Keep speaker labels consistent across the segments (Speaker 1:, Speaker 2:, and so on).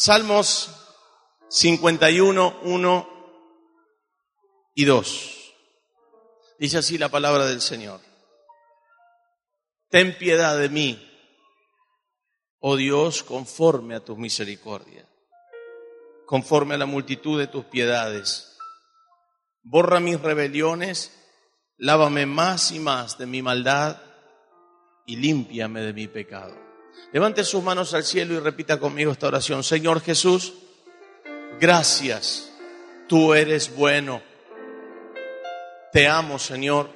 Speaker 1: Salmos 51, 1 y 2. Dice así la palabra del Señor. Ten piedad de mí, oh Dios, conforme a tus misericordias, conforme a la multitud de tus piedades. Borra mis rebeliones, lávame más y más de mi maldad y límpiame de mi pecado. Levante sus manos al cielo y repita conmigo esta oración. Señor Jesús, gracias. Tú eres bueno. Te amo, Señor.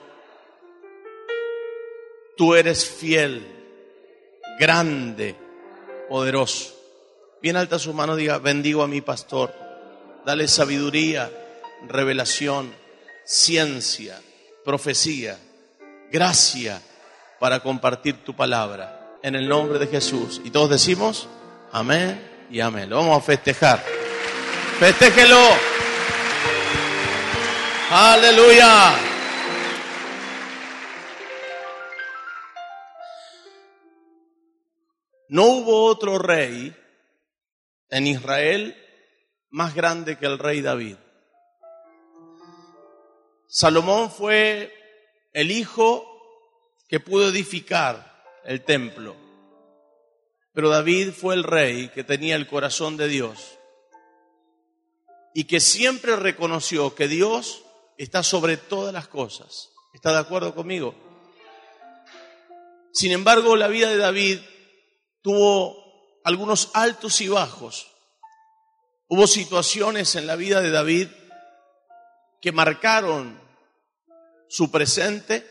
Speaker 1: Tú eres fiel, grande, poderoso. Bien alta sus manos, diga, bendigo a mi pastor. Dale sabiduría, revelación, ciencia, profecía, gracia para compartir tu palabra en el nombre de Jesús. Y todos decimos, amén y amén. Lo vamos a festejar. Festéjelo. Aleluya. No hubo otro rey en Israel más grande que el rey David. Salomón fue el hijo que pudo edificar el templo. Pero David fue el rey que tenía el corazón de Dios y que siempre reconoció que Dios está sobre todas las cosas. ¿Está de acuerdo conmigo? Sin embargo, la vida de David tuvo algunos altos y bajos. Hubo situaciones en la vida de David que marcaron su presente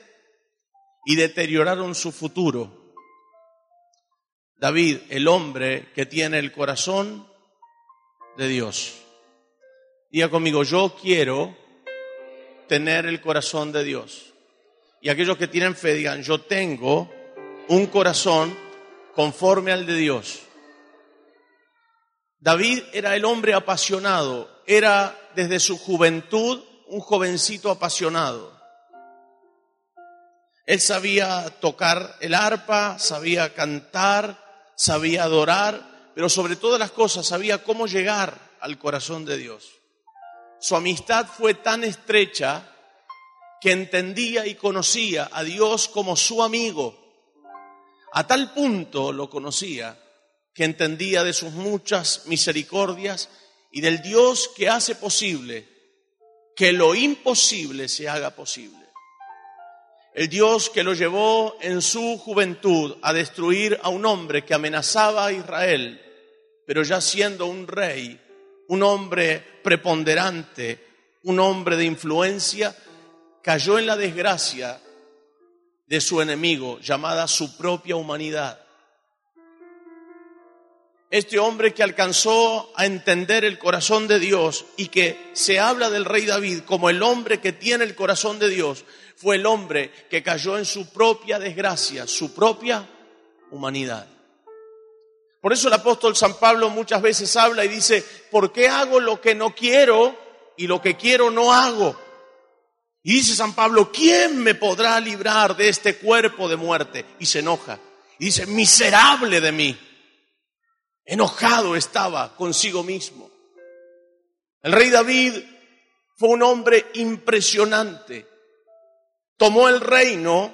Speaker 1: y deterioraron su futuro. David, el hombre que tiene el corazón de Dios. Diga conmigo, yo quiero tener el corazón de Dios. Y aquellos que tienen fe digan, yo tengo un corazón conforme al de Dios. David era el hombre apasionado, era desde su juventud un jovencito apasionado. Él sabía tocar el arpa, sabía cantar, sabía adorar, pero sobre todas las cosas sabía cómo llegar al corazón de Dios. Su amistad fue tan estrecha que entendía y conocía a Dios como su amigo. A tal punto lo conocía que entendía de sus muchas misericordias y del Dios que hace posible que lo imposible se haga posible. El Dios que lo llevó en su juventud a destruir a un hombre que amenazaba a Israel, pero ya siendo un rey, un hombre preponderante, un hombre de influencia, cayó en la desgracia de su enemigo, llamada su propia humanidad. Este hombre que alcanzó a entender el corazón de Dios y que se habla del rey David como el hombre que tiene el corazón de Dios, fue el hombre que cayó en su propia desgracia, su propia humanidad. Por eso el apóstol San Pablo muchas veces habla y dice, ¿por qué hago lo que no quiero y lo que quiero no hago? Y dice San Pablo, ¿quién me podrá librar de este cuerpo de muerte? Y se enoja. Y dice, miserable de mí. Enojado estaba consigo mismo. El rey David fue un hombre impresionante tomó el reino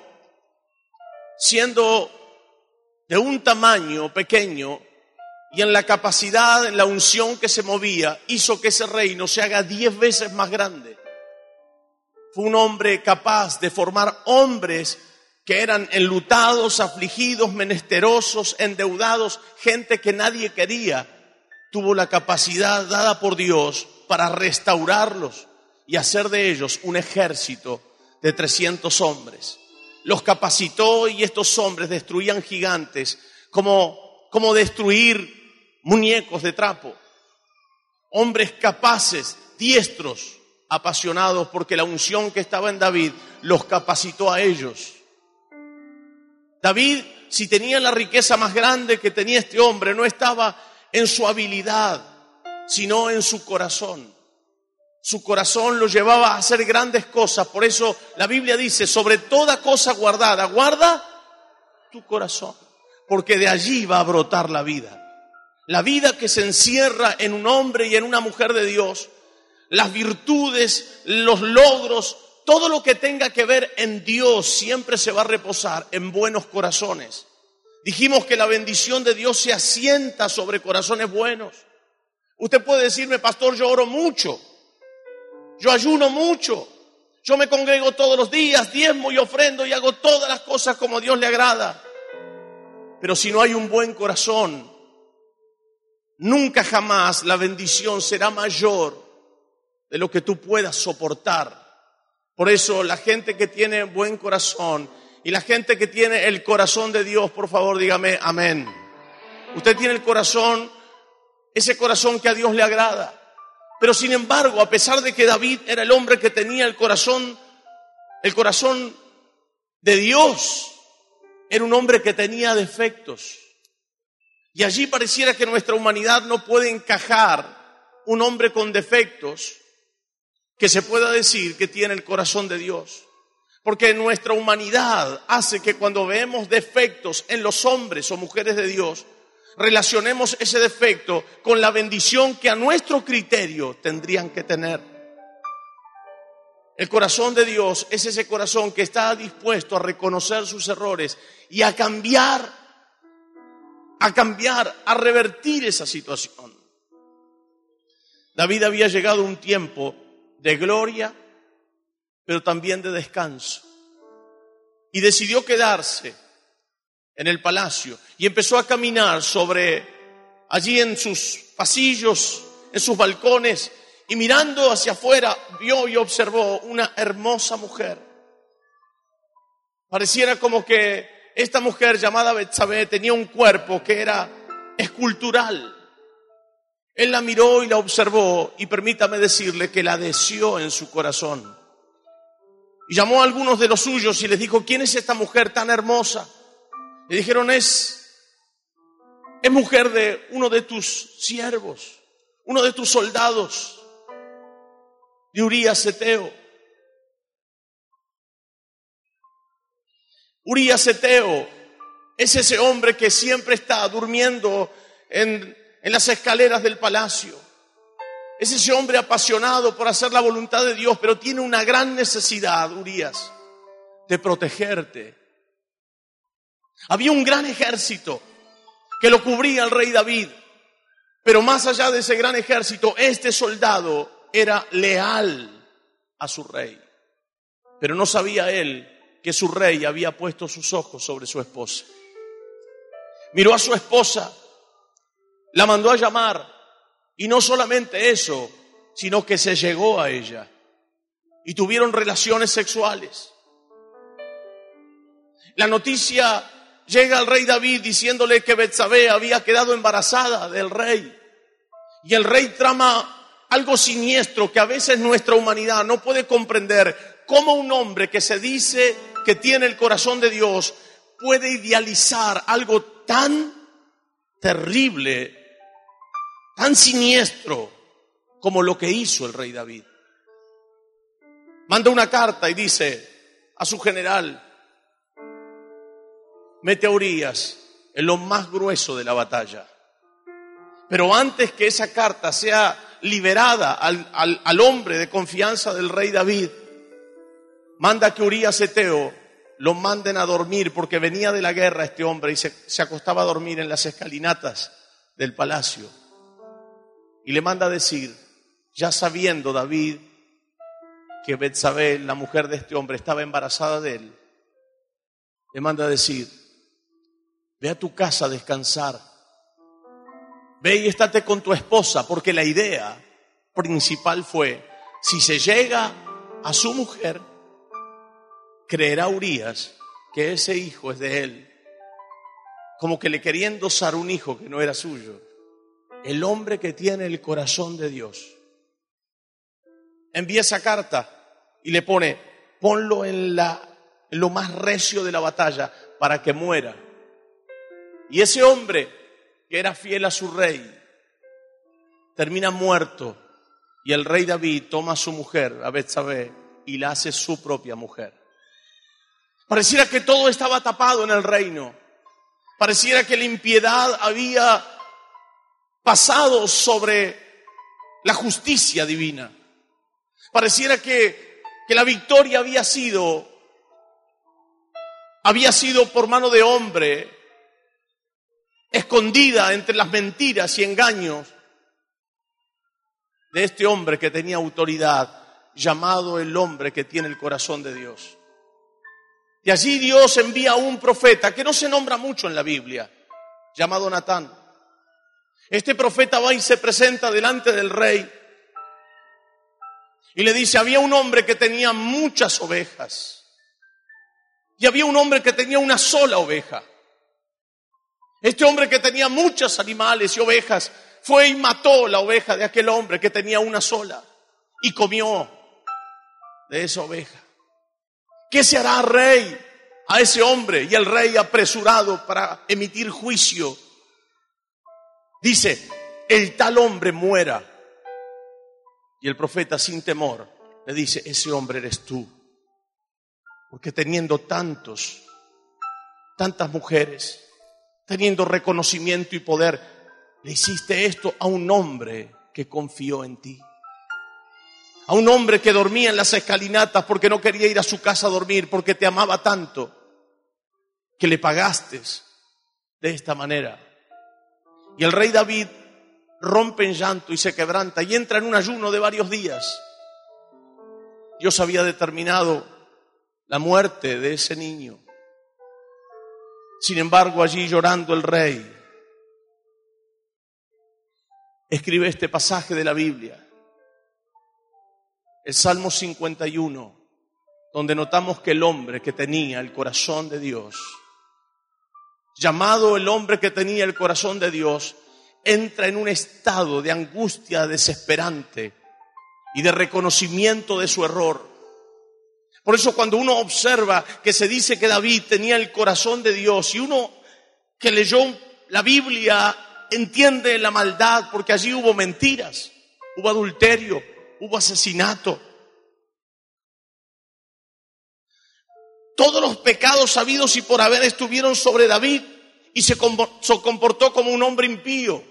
Speaker 1: siendo de un tamaño pequeño y en la capacidad, en la unción que se movía, hizo que ese reino se haga diez veces más grande. Fue un hombre capaz de formar hombres que eran enlutados, afligidos, menesterosos, endeudados, gente que nadie quería. Tuvo la capacidad dada por Dios para restaurarlos y hacer de ellos un ejército de 300 hombres. Los capacitó y estos hombres destruían gigantes como, como destruir muñecos de trapo. Hombres capaces, diestros, apasionados porque la unción que estaba en David los capacitó a ellos. David, si tenía la riqueza más grande que tenía este hombre, no estaba en su habilidad, sino en su corazón. Su corazón lo llevaba a hacer grandes cosas. Por eso la Biblia dice, sobre toda cosa guardada, guarda tu corazón, porque de allí va a brotar la vida. la vida que se encierra en un hombre y en una mujer de Dios, las virtudes, los logros, todo lo que tenga que ver en Dios siempre se va a reposar en buenos corazones. Dijimos que la bendición de Dios se asienta sobre corazones buenos. Usted puede decirme, pastor, yo oro mucho, yo ayuno mucho, yo me congrego todos los días, diezmo y ofrendo y hago todas las cosas como Dios le agrada. Pero si no hay un buen corazón, nunca jamás la bendición será mayor de lo que tú puedas soportar. Por eso la gente que tiene buen corazón y la gente que tiene el corazón de Dios, por favor dígame amén. Usted tiene el corazón, ese corazón que a Dios le agrada. Pero sin embargo, a pesar de que David era el hombre que tenía el corazón, el corazón de Dios, era un hombre que tenía defectos. Y allí pareciera que nuestra humanidad no puede encajar un hombre con defectos que se pueda decir que tiene el corazón de Dios. Porque nuestra humanidad hace que cuando vemos defectos en los hombres o mujeres de Dios, relacionemos ese defecto con la bendición que a nuestro criterio tendrían que tener. El corazón de Dios es ese corazón que está dispuesto a reconocer sus errores y a cambiar, a cambiar, a revertir esa situación. David había llegado un tiempo de gloria, pero también de descanso. Y decidió quedarse en el palacio y empezó a caminar sobre allí en sus pasillos, en sus balcones, y mirando hacia afuera vio y observó una hermosa mujer. Pareciera como que esta mujer llamada Betsabé tenía un cuerpo que era escultural. Él la miró y la observó y permítame decirle que la deseó en su corazón. Y llamó a algunos de los suyos y les dijo, ¿quién es esta mujer tan hermosa? Le dijeron, es, es mujer de uno de tus siervos, uno de tus soldados, de Urias Eteo. Urias Eteo es ese hombre que siempre está durmiendo en en las escaleras del palacio. Es ese hombre apasionado por hacer la voluntad de Dios, pero tiene una gran necesidad, Urias, de protegerte. Había un gran ejército que lo cubría el rey David, pero más allá de ese gran ejército, este soldado era leal a su rey. Pero no sabía él que su rey había puesto sus ojos sobre su esposa. Miró a su esposa la mandó a llamar. Y no solamente eso, sino que se llegó a ella. Y tuvieron relaciones sexuales. La noticia llega al rey David diciéndole que Betsabé había quedado embarazada del rey. Y el rey trama algo siniestro que a veces nuestra humanidad no puede comprender. Cómo un hombre que se dice que tiene el corazón de Dios puede idealizar algo tan terrible tan siniestro como lo que hizo el rey David. Manda una carta y dice a su general, mete a Urias en lo más grueso de la batalla. Pero antes que esa carta sea liberada al, al, hombre de confianza del rey David, manda que Urias Eteo lo manden a dormir porque venía de la guerra este hombre y se, se acostaba a dormir en las escalinatas del palacio. Y le manda a decir, ya sabiendo David que Betsabé, la mujer de este hombre, estaba embarazada de él, le manda a decir, ve a tu casa a descansar, ve y estate con tu esposa, porque la idea principal fue, si se llega a su mujer, creerá Urias que ese hijo es de él, como que le quería endosar un hijo que no era suyo el hombre que tiene el corazón de Dios. Envía esa carta y le pone, ponlo en, la, en lo más recio de la batalla para que muera. Y ese hombre que era fiel a su rey, termina muerto y el rey David toma a su mujer, a Betsabé, y la hace su propia mujer. Pareciera que todo estaba tapado en el reino. Pareciera que la impiedad había pasado sobre la justicia divina. Pareciera que, que la victoria había sido, había sido por mano de hombre, escondida entre las mentiras y engaños de este hombre que tenía autoridad, llamado el hombre que tiene el corazón de Dios. Y allí Dios envía a un profeta que no se nombra mucho en la Biblia, llamado Natán. Este profeta va y se presenta delante del rey y le dice, había un hombre que tenía muchas ovejas y había un hombre que tenía una sola oveja. Este hombre que tenía muchos animales y ovejas fue y mató la oveja de aquel hombre que tenía una sola y comió de esa oveja. ¿Qué se hará rey a ese hombre? Y el rey apresurado para emitir juicio dice, el tal hombre muera. Y el profeta sin temor le dice, ese hombre eres tú. Porque teniendo tantos, tantas mujeres, teniendo reconocimiento y poder, le hiciste esto a un hombre que confió en ti. A un hombre que dormía en las escalinatas porque no quería ir a su casa a dormir, porque te amaba tanto, que le pagaste de esta manera. Y el rey David rompe en llanto y se quebranta y entra en un ayuno de varios días. Dios había determinado la muerte de ese niño. Sin embargo, allí llorando el rey, escribe este pasaje de la Biblia, el Salmo 51, donde notamos que el hombre que tenía el corazón de Dios, llamado el hombre que tenía el corazón de Dios, entra en un estado de angustia desesperante y de reconocimiento de su error. Por eso cuando uno observa que se dice que David tenía el corazón de Dios y uno que leyó la Biblia entiende la maldad porque allí hubo mentiras, hubo adulterio, hubo asesinato. Todos los pecados sabidos y por haber estuvieron sobre David y se comportó como un hombre impío.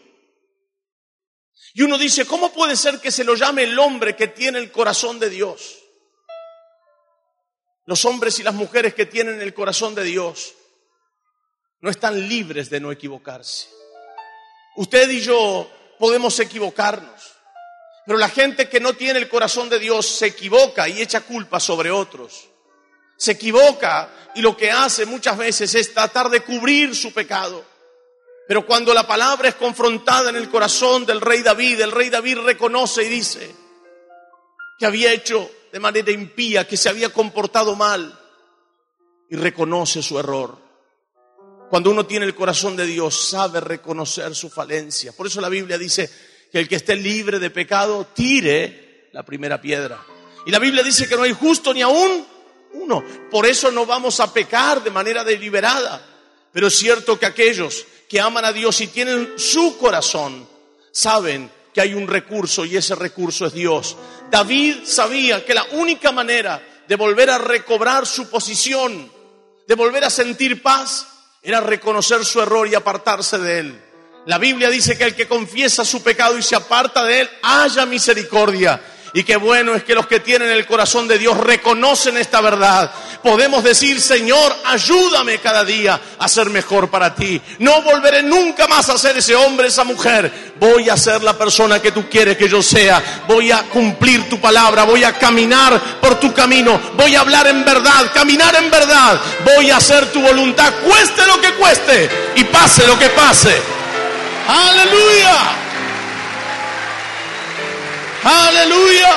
Speaker 1: Y uno dice, ¿cómo puede ser que se lo llame el hombre que tiene el corazón de Dios? Los hombres y las mujeres que tienen el corazón de Dios no están libres de no equivocarse. Usted y yo podemos equivocarnos, pero la gente que no tiene el corazón de Dios se equivoca y echa culpa sobre otros. Se equivoca y lo que hace muchas veces es tratar de cubrir su pecado. Pero cuando la palabra es confrontada en el corazón del rey David, el rey David reconoce y dice que había hecho de manera impía, que se había comportado mal y reconoce su error. Cuando uno tiene el corazón de Dios, sabe reconocer su falencia. Por eso la Biblia dice que el que esté libre de pecado, tire la primera piedra. Y la Biblia dice que no hay justo ni aún uno. Por eso no vamos a pecar de manera deliberada. Pero es cierto que aquellos que aman a Dios y tienen su corazón, saben que hay un recurso y ese recurso es Dios. David sabía que la única manera de volver a recobrar su posición, de volver a sentir paz, era reconocer su error y apartarse de él. La Biblia dice que el que confiesa su pecado y se aparta de él, haya misericordia. Y qué bueno es que los que tienen el corazón de Dios reconocen esta verdad. Podemos decir, Señor, ayúdame cada día a ser mejor para ti. No volveré nunca más a ser ese hombre, esa mujer. Voy a ser la persona que tú quieres que yo sea. Voy a cumplir tu palabra. Voy a caminar por tu camino. Voy a hablar en verdad, caminar en verdad. Voy a hacer tu voluntad, cueste lo que cueste y pase lo que pase. Aleluya. Aleluya.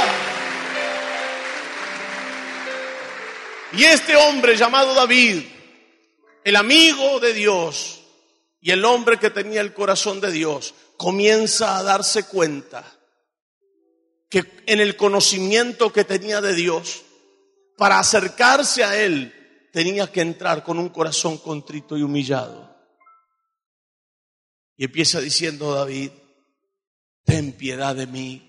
Speaker 1: Y este hombre llamado David, el amigo de Dios y el hombre que tenía el corazón de Dios, comienza a darse cuenta que en el conocimiento que tenía de Dios, para acercarse a Él, tenía que entrar con un corazón contrito y humillado. Y empieza diciendo David, ten piedad de mí,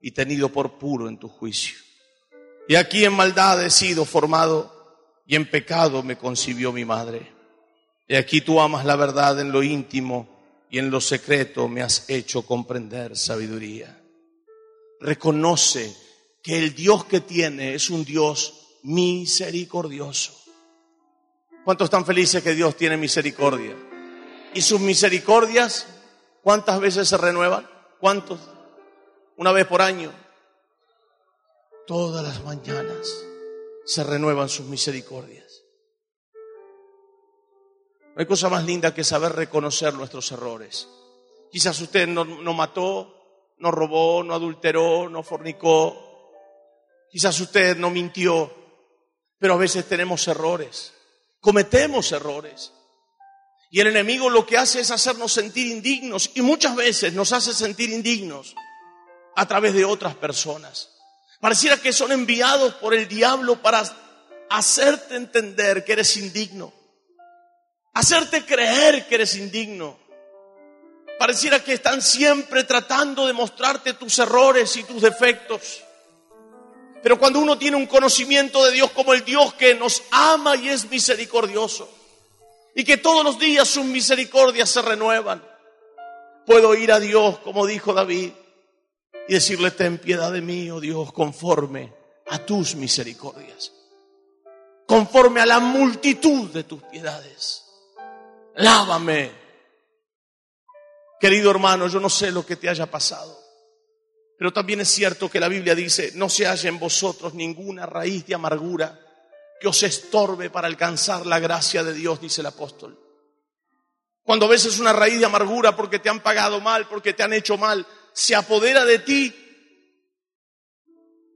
Speaker 1: y tenido por puro en tu juicio. Y aquí en maldad he sido formado y en pecado me concibió mi madre. Y aquí tú amas la verdad en lo íntimo y en lo secreto me has hecho comprender sabiduría. Reconoce que el Dios que tiene es un Dios misericordioso. ¿Cuántos están felices que Dios tiene misericordia? ¿Y sus misericordias cuántas veces se renuevan? ¿Cuántos? Una vez por año. Todas las mañanas se renuevan sus misericordias. No hay cosa más linda que saber reconocer nuestros errores. Quizás usted no, mató, no robó, no adulteró, no fornicó. Quizás usted no mintió, pero a veces tenemos errores. Cometemos errores. Y el enemigo lo que hace es hacernos sentir indignos y muchas veces nos hace sentir indignos a través de otras personas. Pareciera que son enviados por el diablo para hacerte entender que eres indigno hacerte creer que eres indigno. Pareciera que están siempre tratando de mostrarte tus errores y tus defectos. Pero cuando uno tiene un conocimiento de Dios como el Dios que nos ama y es misericordioso, y que todos los días sus misericordias se renuevan, puedo ir a Dios, como dijo David, y decirle, ten piedad de mí, oh Dios, conforme a tus misericordias, conforme a la multitud de tus piedades lávame. Querido hermano, yo no sé lo que te haya pasado, pero también es cierto que la Biblia dice, no se haya en vosotros ninguna raíz de amargura que os estorbe para alcanzar la gracia de Dios, dice el apóstol. Cuando ves es una raíz de amargura porque te han pagado mal, porque te han hecho mal, se apodera de ti,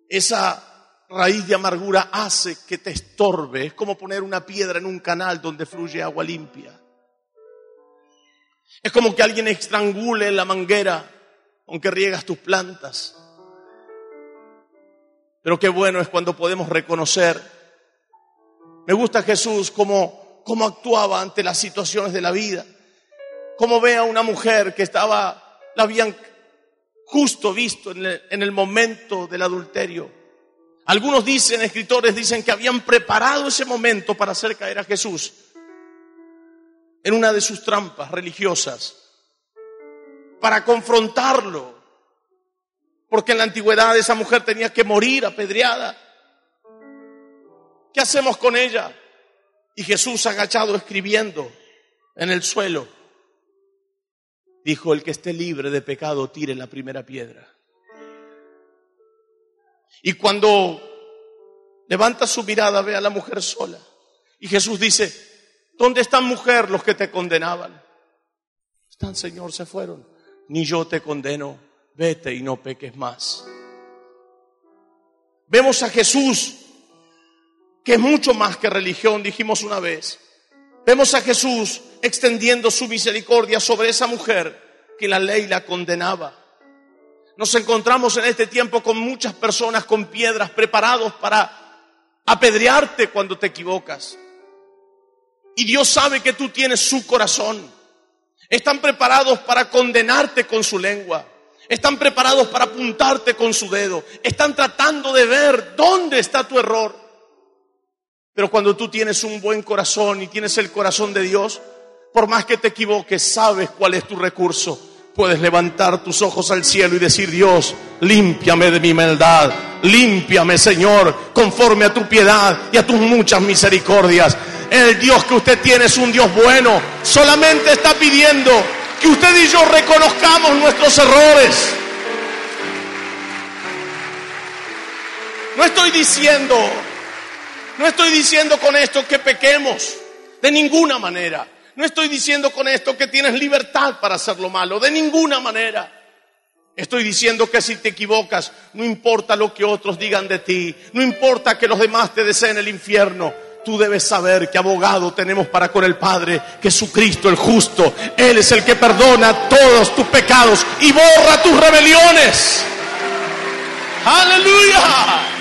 Speaker 1: esa raíz de amargura hace que te estorbe. Es como poner una piedra en un canal donde fluye agua limpia. Es como que alguien estrangule la manguera aunque riegas tus plantas. Pero qué bueno es cuando podemos reconocer. Me gusta Jesús como actuaba ante las situaciones de la vida. Como ve a una mujer que estaba, la habían justo visto en el, en el momento del adulterio. Algunos dicen, escritores dicen que habían preparado ese momento para hacer caer a Jesús en una de sus trampas religiosas para confrontarlo. Porque en la antigüedad esa mujer tenía que morir apedreada. ¿Qué hacemos con ella? Y Jesús agachado escribiendo en el suelo, dijo, el que esté libre de pecado tire la primera piedra. Y cuando levanta su mirada ve a la mujer sola. Y Jesús dice, ¿Dónde están mujer los que te condenaban? Están, Señor, se fueron. Ni yo te condeno. Vete y no peques más. Vemos a Jesús, que es mucho más que religión, dijimos una vez. Vemos a Jesús extendiendo su misericordia sobre esa mujer que la ley la condenaba. Nos encontramos en este tiempo con muchas personas con piedras preparados para apedrearte cuando te equivocas. Y Dios sabe que tú tienes su corazón. Están preparados para condenarte con su lengua. Están preparados para apuntarte con su dedo. Están tratando de ver dónde está tu error. Pero cuando tú tienes un buen corazón y tienes el corazón de Dios, por más que te equivoques, sabes cuál es tu recurso. Puedes levantar tus ojos al cielo y decir, Dios, límpiame de mi maldad. Límpiame, Señor, conforme a tu piedad y a tus muchas misericordias. El Dios que usted tiene es un Dios bueno. Solamente está pidiendo que usted y yo reconozcamos nuestros errores. No estoy diciendo, no estoy diciendo con esto que pequemos, de ninguna manera. No estoy diciendo con esto que tienes libertad para hacer lo malo, de ninguna manera. Estoy diciendo que si te equivocas, no importa lo que otros digan de ti, no importa que los demás te deseen el infierno, Tú debes saber que abogado tenemos para con el Padre, Jesucristo el justo. Él es el que perdona todos tus pecados y borra tus rebeliones. Aleluya.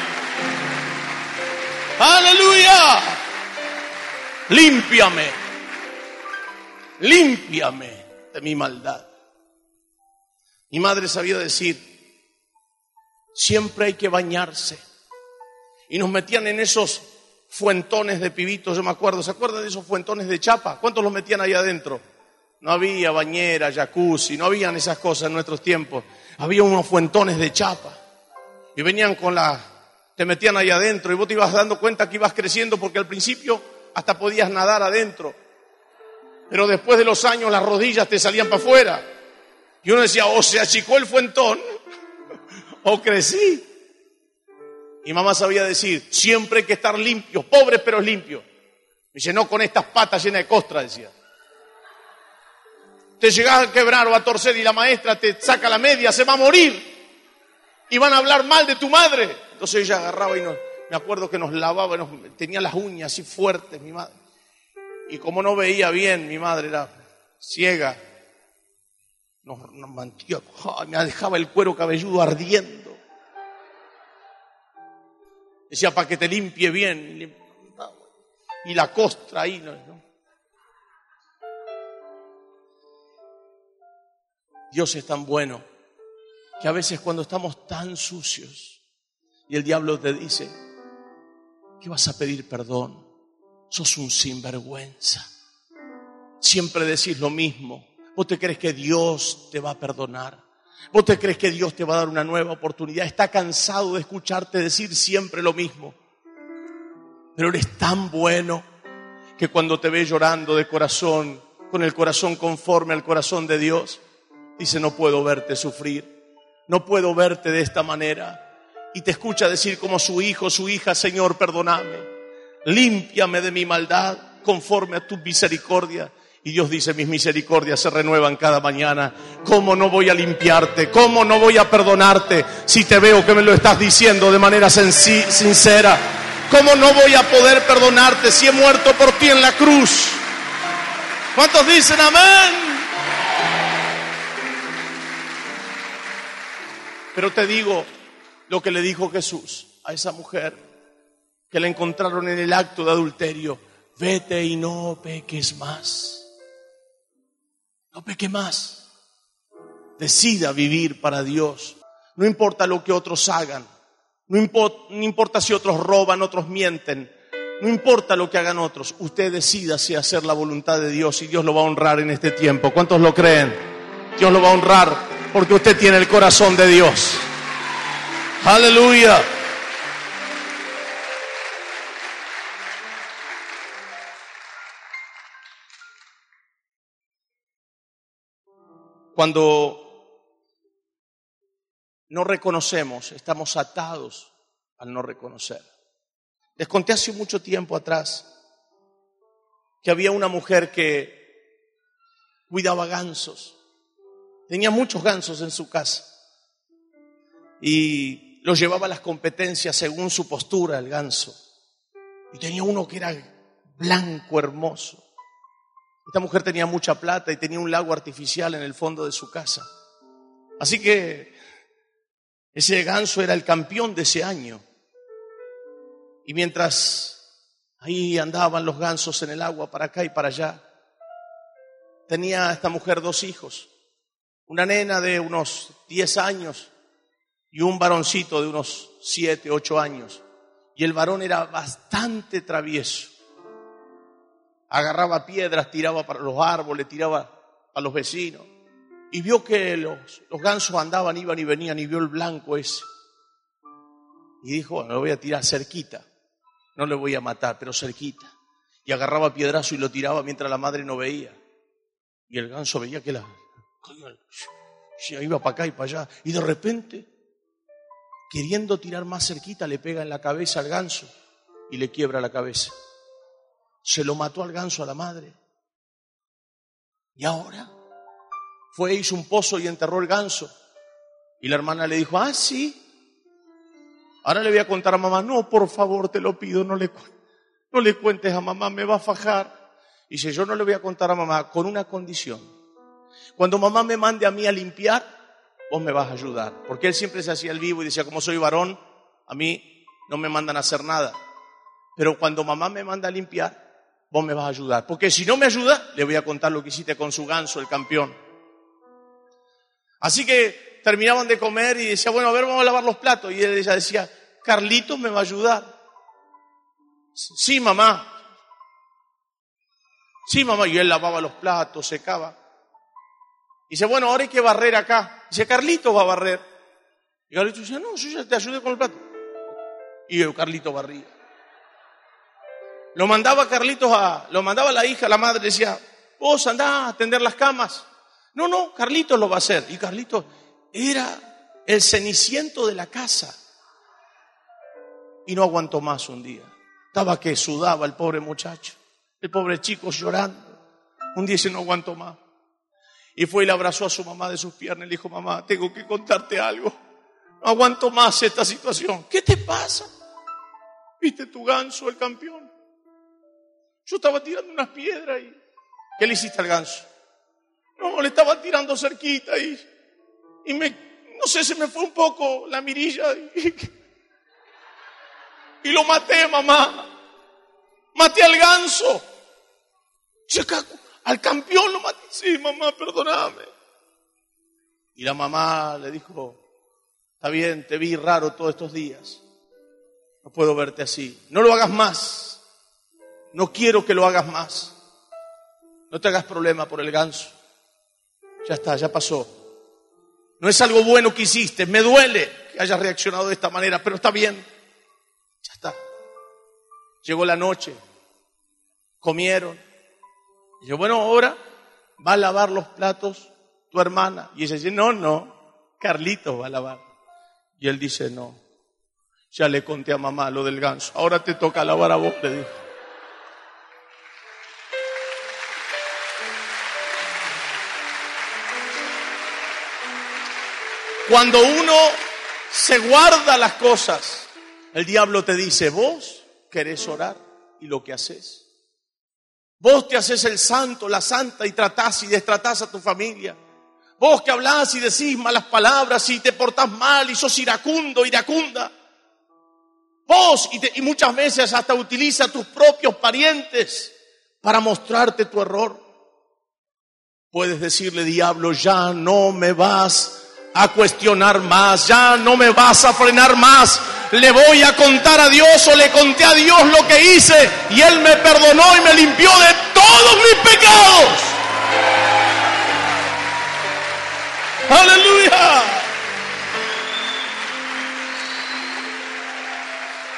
Speaker 1: Aleluya. Límpiame. Límpiame de mi maldad. Mi madre sabía decir, siempre hay que bañarse. Y nos metían en esos fuentones de pibitos, yo me acuerdo, ¿se acuerdan de esos fuentones de chapa? ¿Cuántos los metían ahí adentro? No había bañera, jacuzzi, no habían esas cosas en nuestros tiempos. Había unos fuentones de chapa. Y venían con la, te metían ahí adentro y vos te ibas dando cuenta que ibas creciendo porque al principio hasta podías nadar adentro. Pero después de los años las rodillas te salían para afuera. Y uno decía, o se achicó el fuentón o crecí. Y mamá sabía decir, siempre hay que estar limpios, pobres pero limpios. Dice, no con estas patas llenas de costra, decía. Te llegas a quebrar o a torcer y la maestra te saca la media, se va a morir. Y van a hablar mal de tu madre. Entonces ella agarraba y nos, me acuerdo que nos lavaba, tenía las uñas así fuertes, mi madre. Y como no veía bien, mi madre era ciega, nos, nos mantió, me dejaba el cuero cabelludo ardiendo. Decía, para que te limpie bien. Y la costra ahí. ¿no? Dios es tan bueno que a veces cuando estamos tan sucios y el diablo te dice que vas a pedir perdón, sos un sinvergüenza. Siempre decís lo mismo. ¿Vos te crees que Dios te va a perdonar? ¿Vos te crees que Dios te va a dar una nueva oportunidad? Está cansado de escucharte decir siempre lo mismo. Pero Él es tan bueno que cuando te ve llorando de corazón, con el corazón conforme al corazón de Dios, dice, no puedo verte sufrir, no puedo verte de esta manera. Y te escucha decir como su hijo, su hija, Señor, perdóname, límpiame de mi maldad conforme a tu misericordia y Dios dice, mis misericordias se renuevan cada mañana. ¿Cómo no voy a limpiarte? ¿Cómo no voy a perdonarte si te veo que me lo estás diciendo de manera sincera? ¿Cómo no voy a poder perdonarte si he muerto por ti en la cruz? ¿Cuántos dicen amén? Pero te digo lo que le dijo Jesús a esa mujer que la encontraron en el acto de adulterio. Vete y no peques más. No peque más. Decida vivir para Dios. No importa lo que otros hagan. No importa, si otros roban, otros mienten. No importa lo que hagan otros. Usted decida si hacer la voluntad de Dios y Dios lo va a honrar en este tiempo. ¿Cuántos lo creen? Dios lo va a honrar porque usted tiene el corazón de Dios. Aleluya. Cuando no reconocemos, estamos atados al no reconocer. Les conté hace mucho tiempo atrás que había una mujer que cuidaba gansos. Tenía muchos gansos en su casa y los llevaba a las competencias según su postura, el ganso. Y tenía uno que era blanco, hermoso. Esta mujer tenía mucha plata y tenía un lago artificial en el fondo de su casa. Así que ese ganso era el campeón de ese año. Y mientras ahí andaban los gansos en el agua para acá y para allá, tenía esta mujer dos hijos. Una nena de unos 10 años y un varoncito de unos 7, 8 años. Y el varón era bastante travieso agarraba piedras, tiraba para los árboles, tiraba a los vecinos. Y vio que los, los gansos andaban, iban y venían y vio el blanco ese. Y dijo, bueno, lo voy a tirar cerquita. No le voy a matar, pero cerquita. Y agarraba piedrazo y lo tiraba mientras la madre no veía. Y el ganso veía que la... Iba para acá y para allá. Y de repente, queriendo tirar más cerquita, le pega en la cabeza al ganso y le quiebra la cabeza se lo mató al ganso a la madre. Y ahora fue, hizo un pozo y enterró el ganso. Y la hermana le dijo, ah, sí. Ahora le voy a contar a mamá, no, por favor, te lo pido, no le no le cuentes a mamá, me va a fajar. Y si yo no le voy a contar a mamá, con una condición. Cuando mamá me mande a mí a limpiar, vos me vas a ayudar. Porque él siempre se hacía el vivo y decía, como soy varón, a mí no me mandan a hacer nada. Pero cuando mamá me manda a limpiar, vos me vas a ayudar. Porque si no me ayuda, le voy a contar lo que hiciste con su ganso, el campeón. Así que terminaban de comer y decía, bueno, a ver, vamos a lavar los platos. Y ella decía, Carlitos me va a ayudar. Sí, mamá. Sí, mamá. Y él lavaba los platos, secaba. Dice, bueno, ahora hay que barrer acá. Dice, Carlito va a barrer. Y Carlito dice, no, yo ya te ayudé con el plato. Y Carlito barría. Lo mandaba Carlitos a, lo mandaba la hija, la madre decía, vos andá a atender las camas. No, no, Carlitos lo va a hacer. Y Carlitos era el ceniciento de la casa. Y no aguantó más un día. Estaba que sudaba el pobre muchacho, el pobre chico llorando. Un día se no aguantó más. Y fue y le abrazó a su mamá de sus piernas y le dijo, mamá, tengo que contarte algo. No aguanto más esta situación. ¿Qué te pasa? ¿Viste tu ganso, el campeón? Yo estaba tirando unas piedras y... ¿Qué le hiciste al ganso? No, le estaba tirando cerquita y, y me, no sé, se me fue un poco la mirilla y, y lo maté, mamá. Maté al ganso. Al campeón lo maté. Sí, mamá, perdóname. Y la mamá le dijo, está bien, te vi raro todos estos días. No puedo verte así. No lo hagas más. No quiero que lo hagas más. No te hagas problema por el ganso. Ya está, ya pasó. No es algo bueno que hiciste. Me duele que hayas reaccionado de esta manera, pero está bien. Ya está. Llegó la noche. Comieron. Yo, bueno, ahora va a lavar los platos tu hermana. Y ella dice, no, no, Carlitos va a lavar. Y él dice, no. Ya le conté a mamá lo del ganso. Ahora te toca lavar a vos, le dijo. Cuando uno se guarda las cosas, el diablo te dice, vos querés orar y lo que haces. Vos te haces el santo, la santa y tratás y destratás a tu familia. Vos que hablás y decís malas palabras y te portás mal y sos iracundo, iracunda. Vos y, y muchas veces hasta utiliza tus propios parientes para mostrarte tu error. Puedes decirle, diablo, ya no me vas a cuestionar más, ya no me vas a frenar más. Le voy a contar a Dios o le conté a Dios lo que hice y Él me perdonó y me limpió de todos mis pecados. Aleluya.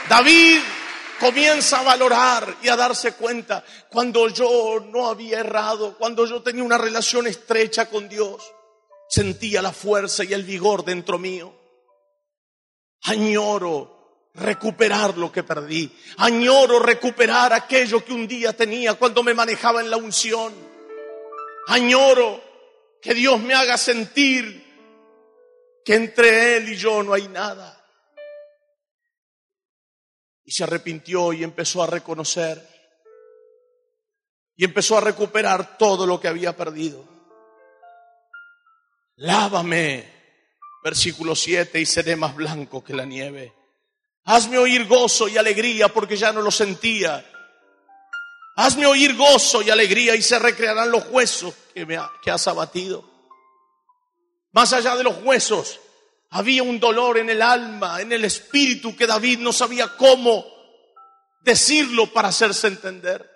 Speaker 1: David comienza a valorar y a darse cuenta cuando yo no había errado, cuando yo tenía una relación estrecha con Dios sentía la fuerza y el vigor dentro mío. Añoro recuperar lo que perdí. Añoro recuperar aquello que un día tenía cuando me manejaba en la unción. Añoro que Dios me haga sentir que entre Él y yo no hay nada. Y se arrepintió y empezó a reconocer y empezó a recuperar todo lo que había perdido. Lávame, versículo 7, y seré más blanco que la nieve. Hazme oír gozo y alegría porque ya no lo sentía. Hazme oír gozo y alegría y se recrearán los huesos que, me que has abatido. Más allá de los huesos, había un dolor en el alma, en el espíritu que David no sabía cómo decirlo para hacerse entender.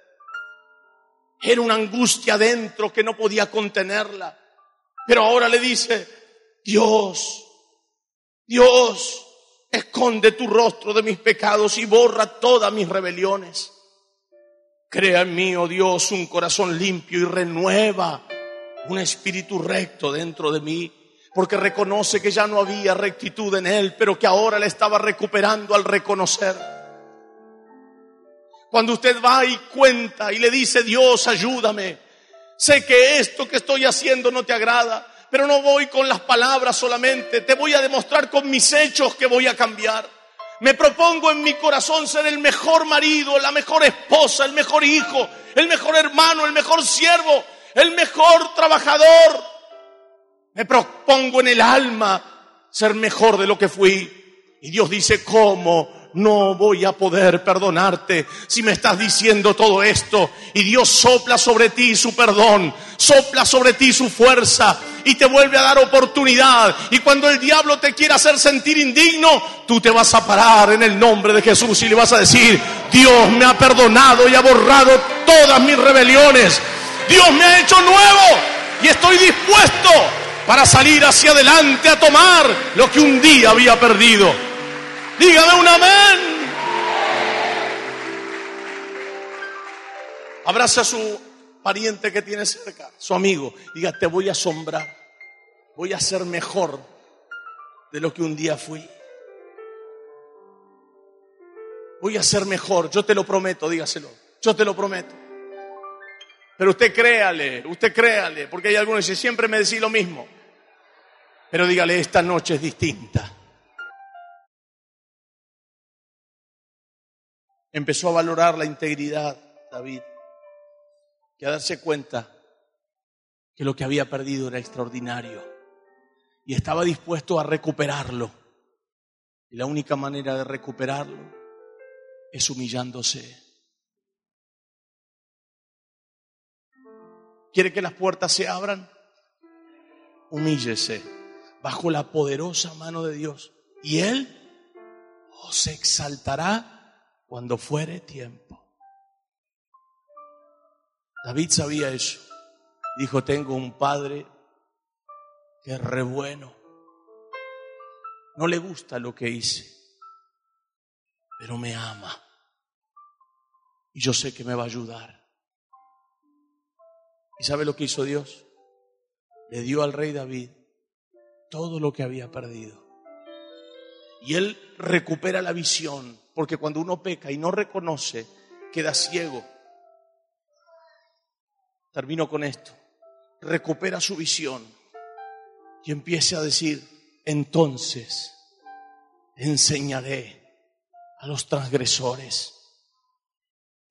Speaker 1: Era una angustia dentro que no podía contenerla. Pero ahora le dice, Dios, Dios, esconde tu rostro de mis pecados y borra todas mis rebeliones. Crea en mí, oh Dios, un corazón limpio y renueva un espíritu recto dentro de mí, porque reconoce que ya no había rectitud en él, pero que ahora le estaba recuperando al reconocer. Cuando usted va y cuenta y le dice, Dios, ayúdame, Sé que esto que estoy haciendo no te agrada, pero no voy con las palabras solamente. Te voy a demostrar con mis hechos que voy a cambiar. Me propongo en mi corazón ser el mejor marido, la mejor esposa, el mejor hijo, el mejor hermano, el mejor siervo, el mejor trabajador. Me propongo en el alma ser mejor de lo que fui. Y Dios dice, ¿cómo? no voy a poder perdonarte si me estás diciendo todo esto. Y Dios sopla sobre ti su perdón, sopla sobre ti su fuerza y te vuelve a dar oportunidad. Y cuando el diablo te quiera hacer sentir indigno, tú te vas a parar en el nombre de Jesús y le vas a decir, Dios me ha perdonado y ha borrado todas mis rebeliones. Dios me ha hecho nuevo y estoy dispuesto para salir hacia adelante a tomar lo que un día había perdido. Dígame un amén. Abraza a su pariente que tiene cerca, su amigo. Diga, te voy a asombrar. Voy a ser mejor de lo que un día fui. Voy a ser mejor, yo te lo prometo, dígaselo. Yo te lo prometo. Pero usted créale, usted créale, porque hay algunos que siempre me decís lo mismo. Pero dígale, esta noche es distinta. empezó a valorar la integridad, David, y a darse cuenta que lo que había perdido era extraordinario y estaba dispuesto a recuperarlo. Y la única manera de recuperarlo es humillándose. ¿Quiere que las puertas se abran? Humíllese bajo la poderosa mano de Dios y Él os exaltará cuando fuere tiempo. David sabía eso. Dijo, tengo un padre que re bueno. No le gusta lo que hice, pero me ama. Y yo sé que me va a ayudar. ¿Y sabe lo que hizo Dios? Le dio al rey David todo lo que había perdido. Y él recupera la visión, porque cuando uno peca y no reconoce, queda ciego. Termino con esto. Recupera su visión y empiece a decir, entonces enseñaré a los transgresores.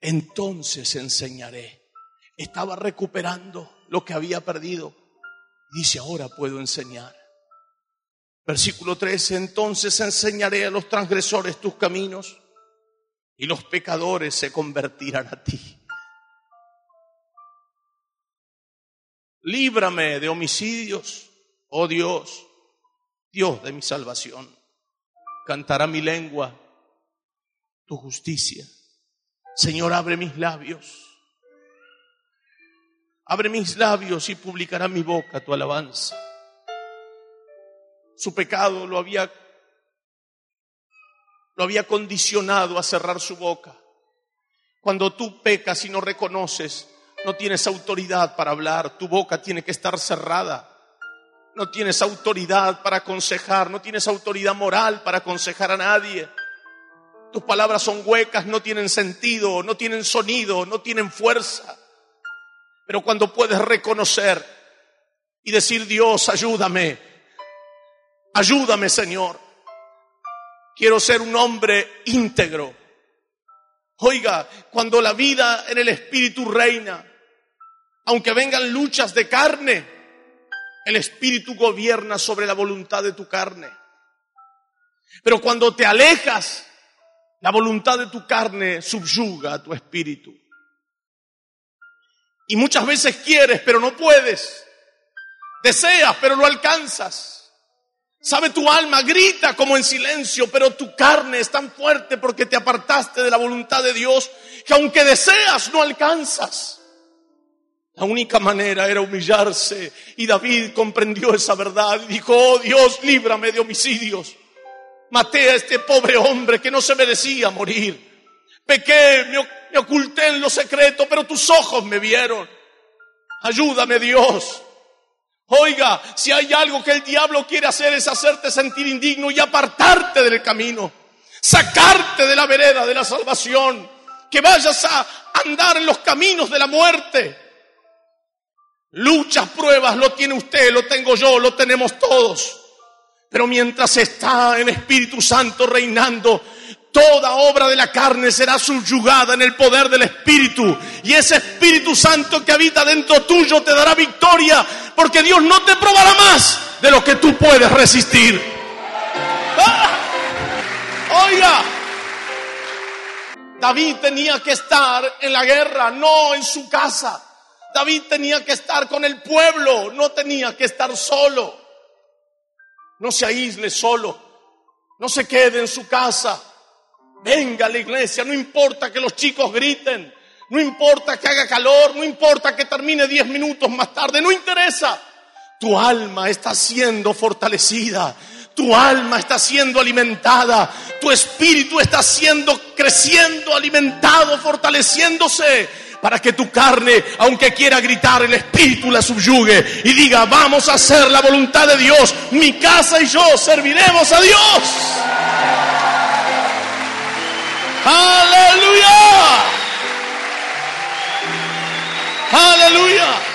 Speaker 1: Entonces enseñaré. Estaba recuperando lo que había perdido. Dice, ahora puedo enseñar. Versículo 13, entonces enseñaré a los transgresores tus caminos y los pecadores se convertirán a ti. Líbrame de homicidios, oh Dios, Dios de mi salvación. Cantará mi lengua tu justicia. Señor, abre mis labios. Abre mis labios y publicará mi boca tu alabanza. Su pecado lo había, lo había condicionado a cerrar su boca. Cuando tú pecas y no reconoces, no tienes autoridad para hablar, tu boca tiene que estar cerrada. No tienes autoridad para aconsejar, no tienes autoridad moral para aconsejar a nadie. Tus palabras son huecas, no tienen sentido, no tienen sonido, no tienen fuerza. Pero cuando puedes reconocer y decir, Dios, ayúdame, Ayúdame, Señor. Quiero ser un hombre íntegro. Oiga, cuando la vida en el Espíritu reina, aunque vengan luchas de carne, el Espíritu gobierna sobre la voluntad de tu carne. Pero cuando te alejas, la voluntad de tu carne subyuga a tu espíritu. Y muchas veces quieres, pero no puedes. Deseas, pero no alcanzas. Sabe tu alma, grita como en silencio, pero tu carne es tan fuerte porque te apartaste de la voluntad de Dios que aunque deseas no alcanzas. La única manera era humillarse y David comprendió esa verdad y dijo, oh Dios, líbrame de homicidios. Maté a este pobre hombre que no se merecía morir. Pequé, me, me oculté en lo secreto, pero tus ojos me vieron. Ayúdame Dios. Oiga, si hay algo que el diablo quiere hacer es hacerte sentir indigno y apartarte del camino, sacarte de la vereda de la salvación, que vayas a andar en los caminos de la muerte. Luchas, pruebas, lo tiene usted, lo tengo yo, lo tenemos todos. Pero mientras está el Espíritu Santo reinando, toda obra de la carne será subyugada en el poder del Espíritu. Y ese Espíritu Santo que habita dentro tuyo te dará victoria, porque Dios no te probará más de lo que tú puedes resistir. ¡Ah! Oiga, David tenía que estar en la guerra, no en su casa. David tenía que estar con el pueblo, no tenía que estar solo. No se aísle solo, no se quede en su casa. Venga a la iglesia, no importa que los chicos griten, no importa que haga calor, no importa que termine diez minutos más tarde, no interesa. Tu alma está siendo fortalecida, tu alma está siendo alimentada, tu espíritu está siendo creciendo, alimentado, fortaleciéndose para que tu carne, aunque quiera gritar, el espíritu la subyugue y diga, vamos a hacer la voluntad de Dios, mi casa y yo serviremos a Dios. Aleluya. Aleluya.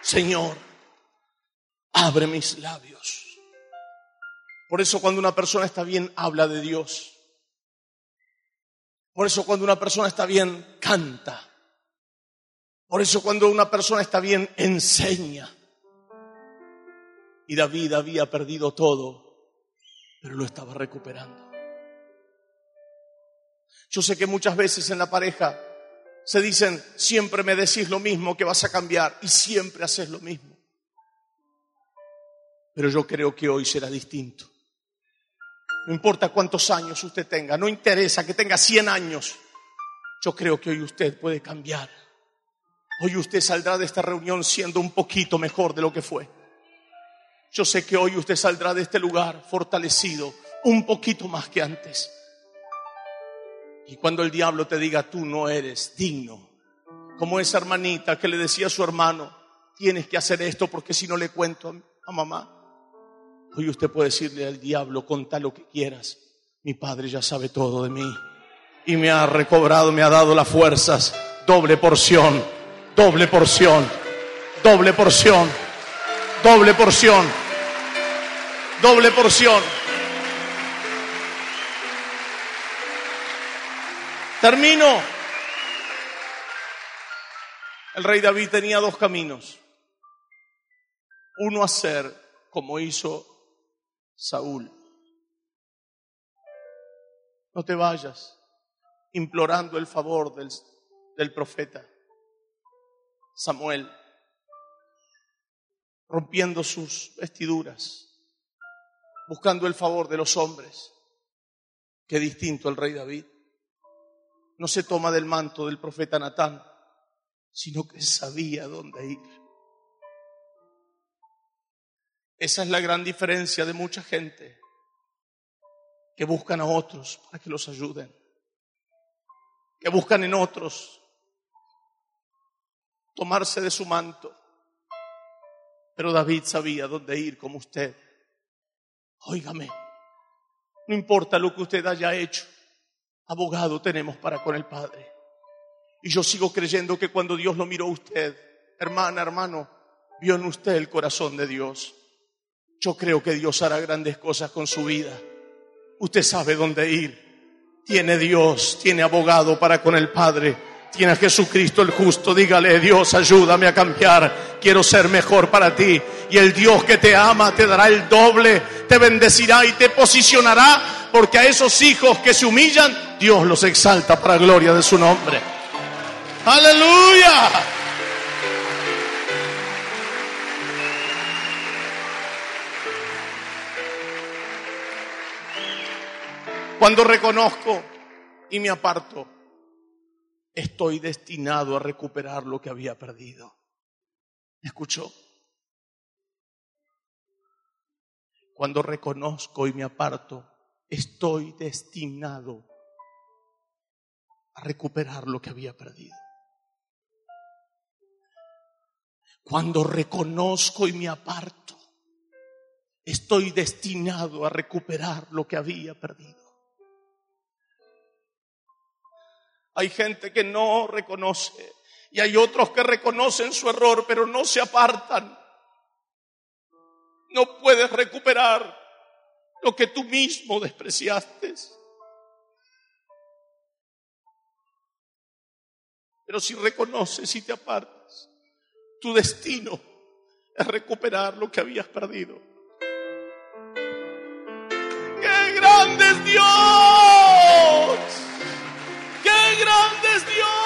Speaker 1: Señor, abre mis labios. Por eso cuando una persona está bien, habla de Dios. Por eso cuando una persona está bien, canta. Por eso cuando una persona está bien, enseña. Y David había perdido todo, pero lo estaba recuperando. Yo sé que muchas veces en la pareja se dicen, siempre me decís lo mismo, que vas a cambiar, y siempre haces lo mismo. Pero yo creo que hoy será distinto. No importa cuántos años usted tenga, no interesa que tenga 100 años. Yo creo que hoy usted puede cambiar. Hoy usted saldrá de esta reunión siendo un poquito mejor de lo que fue. Yo sé que hoy usted saldrá de este lugar fortalecido un poquito más que antes. Y cuando el diablo te diga, tú no eres digno, como esa hermanita que le decía a su hermano, tienes que hacer esto porque si no le cuento a mamá. Hoy usted puede decirle al diablo, conta lo que quieras. Mi padre ya sabe todo de mí. Y me ha recobrado, me ha dado las fuerzas. Doble porción, doble porción, doble porción, doble porción, doble porción. Termino. El rey David tenía dos caminos. Uno hacer como hizo Saúl. No te vayas implorando el favor del, del profeta Samuel, rompiendo sus vestiduras, buscando el favor de los hombres. Qué distinto el rey David. No se toma del manto del profeta Natán, sino que sabía dónde ir. Esa es la gran diferencia de mucha gente que buscan a otros para que los ayuden, que buscan en otros tomarse de su manto. Pero David sabía dónde ir como usted. Óigame, no importa lo que usted haya hecho, abogado tenemos para con el Padre. Y yo sigo creyendo que cuando Dios lo miró a usted, hermana, hermano, vio en usted el corazón de Dios. Yo creo que Dios hará grandes cosas con su vida. Usted sabe dónde ir. Tiene Dios, tiene abogado para con el Padre. Tiene a Jesucristo el justo. Dígale, Dios, ayúdame a cambiar. Quiero ser mejor para ti. Y el Dios que te ama te dará el doble, te bendecirá y te posicionará. Porque a esos hijos que se humillan, Dios los exalta para gloria de su nombre. Aleluya. Cuando reconozco y me aparto, estoy destinado a recuperar lo que había perdido. escuchó? Cuando reconozco y me aparto, estoy destinado a recuperar lo que había perdido. Cuando reconozco y me aparto, estoy destinado a recuperar lo que había perdido. Hay gente que no reconoce Y hay otros que reconocen su error, pero no se apartan. No puedes recuperar lo que tú mismo despreciaste. Pero si reconoces y te apartas, tu destino es recuperar lo que habías perdido. ¡Qué grande es Dios! ¡Qué grande es Dios!